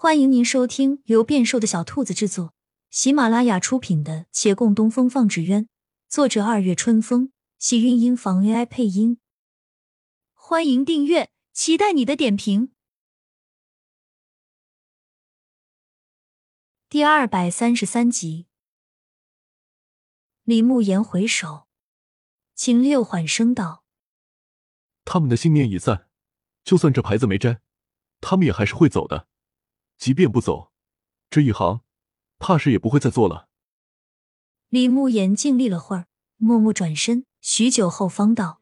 欢迎您收听由变瘦的小兔子制作、喜马拉雅出品的《且共东风放纸鸢》，作者二月春风，喜韵音房 AI 配音。欢迎订阅，期待你的点评。第二百三十三集，李慕言回首，秦六缓声道：“他们的信念已散，就算这牌子没摘，他们也还是会走的。”即便不走，这一行怕是也不会再做了。李慕言静立了会儿，默默转身，许久后方道：“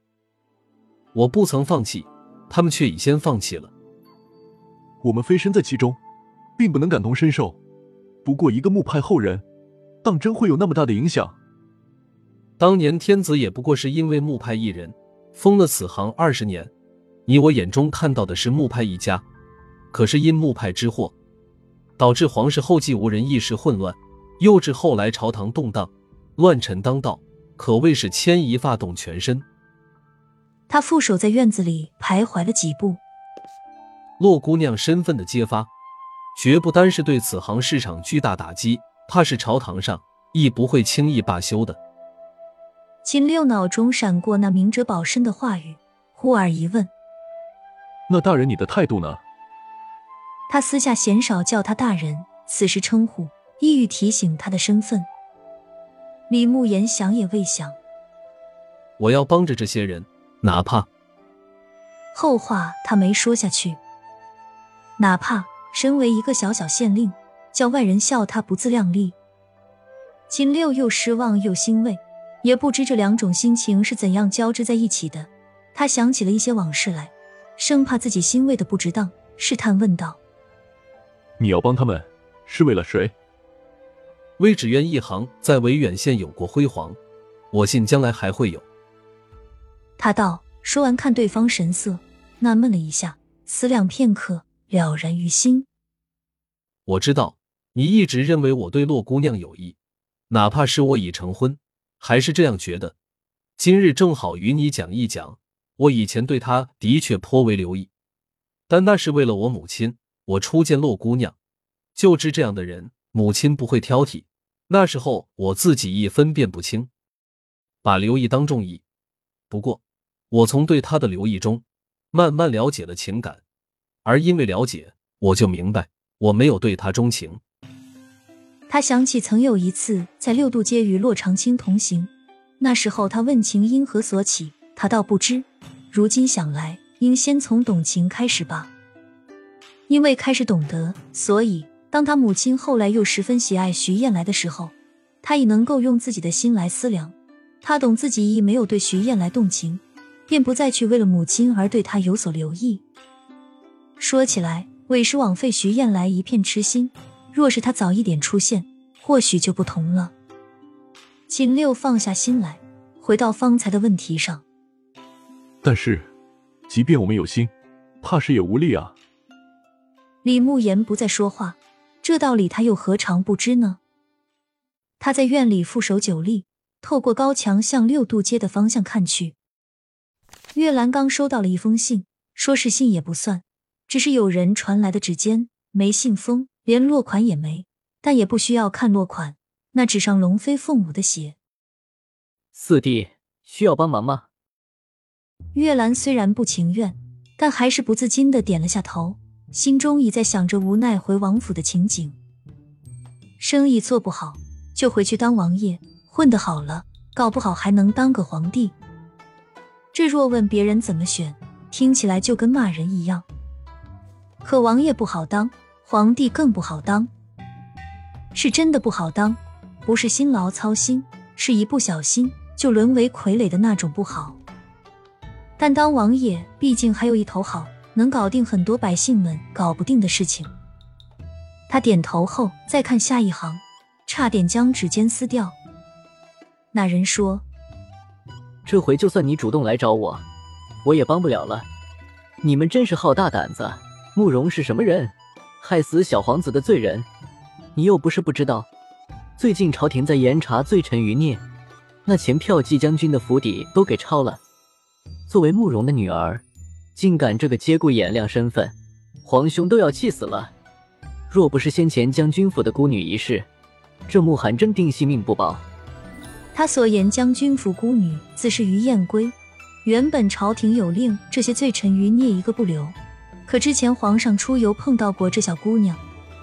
我不曾放弃，他们却已先放弃了。我们飞身在其中，并不能感同身受。不过一个木派后人，当真会有那么大的影响？当年天子也不过是因为木派一人，封了此行二十年。你我眼中看到的是木派一家，可是因木派之祸。”导致皇室后继无人，一时混乱，又至后来朝堂动荡，乱臣当道，可谓是牵一发动全身。他负手在院子里徘徊了几步，洛姑娘身份的揭发，绝不单是对此行市场巨大打击，怕是朝堂上亦不会轻易罢休的。秦六脑中闪过那明哲保身的话语，忽而一问：“那大人，你的态度呢？”他私下鲜少叫他大人，此时称呼，意欲提醒他的身份。李慕言想也未想，我要帮着这些人，哪怕后话他没说下去。哪怕身为一个小小县令，叫外人笑他不自量力。秦六又失望又欣慰，也不知这两种心情是怎样交织在一起的。他想起了一些往事来，生怕自己欣慰的不值当，试探问道。你要帮他们，是为了谁？魏芷渊一行在维远县有过辉煌，我信将来还会有。他道。说完，看对方神色，纳闷了一下，思量片刻，了然于心。我知道你一直认为我对洛姑娘有意，哪怕是我已成婚，还是这样觉得。今日正好与你讲一讲，我以前对她的确颇为留意，但那是为了我母亲。我初见洛姑娘，就知这样的人，母亲不会挑剔。那时候我自己亦分辨不清，把留意当重意。不过，我从对她的留意中，慢慢了解了情感，而因为了解，我就明白我没有对她钟情。他想起曾有一次在六渡街与洛长青同行，那时候他问情因何所起，他倒不知。如今想来，应先从懂情开始吧。因为开始懂得，所以当他母亲后来又十分喜爱徐燕来的时候，他已能够用自己的心来思量。他懂自己亦没有对徐燕来动情，便不再去为了母亲而对他有所留意。说起来，委实枉费徐燕来一片痴心。若是他早一点出现，或许就不同了。秦六放下心来，回到方才的问题上。但是，即便我们有心，怕是也无力啊。李慕言不再说话，这道理他又何尝不知呢？他在院里负手久立，透过高墙向六渡街的方向看去。月兰刚收到了一封信，说是信也不算，只是有人传来的纸笺，没信封，连落款也没，但也不需要看落款，那纸上龙飞凤舞的写。四弟需要帮忙吗？月兰虽然不情愿，但还是不自禁的点了下头。心中已在想着无奈回王府的情景。生意做不好，就回去当王爷；混得好了，搞不好还能当个皇帝。这若问别人怎么选，听起来就跟骂人一样。可王爷不好当，皇帝更不好当。是真的不好当，不是辛劳操心，是一不小心就沦为傀儡的那种不好。但当王爷，毕竟还有一头好。能搞定很多百姓们搞不定的事情。他点头后，再看下一行，差点将指尖撕掉。那人说：“这回就算你主动来找我，我也帮不了了。你们真是好大胆子！慕容是什么人？害死小皇子的罪人。你又不是不知道，最近朝廷在严查罪臣余孽，那前票骑将军的府邸都给抄了。作为慕容的女儿。”竟敢这个节骨眼亮身份，皇兄都要气死了。若不是先前将军府的孤女一事，这慕寒真定性命不保。他所言将军府孤女，自是于燕归。原本朝廷有令，这些罪臣余孽一个不留。可之前皇上出游碰到过这小姑娘，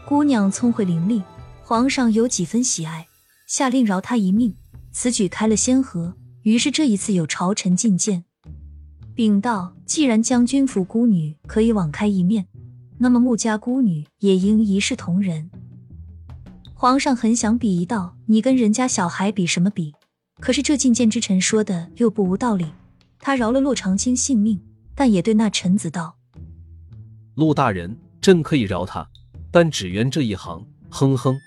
姑娘聪慧伶俐，皇上有几分喜爱，下令饶她一命。此举开了先河，于是这一次有朝臣觐见，禀道：既然将军府孤女可以网开一面，那么穆家孤女也应一视同仁。皇上很想比一道：你跟人家小孩比什么比？可是这进谏之臣说的又不无道理。他饶了骆长青性命，但也对那臣子道：“陆大人，朕可以饶他，但只缘这一行。”哼哼。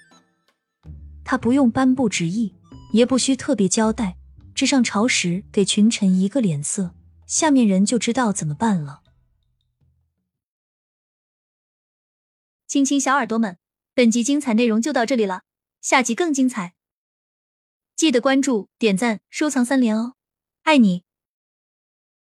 他不用颁布旨意，也不需特别交代，只上朝时给群臣一个脸色，下面人就知道怎么办了。亲亲小耳朵们，本集精彩内容就到这里了，下集更精彩，记得关注、点赞、收藏三连哦，爱你！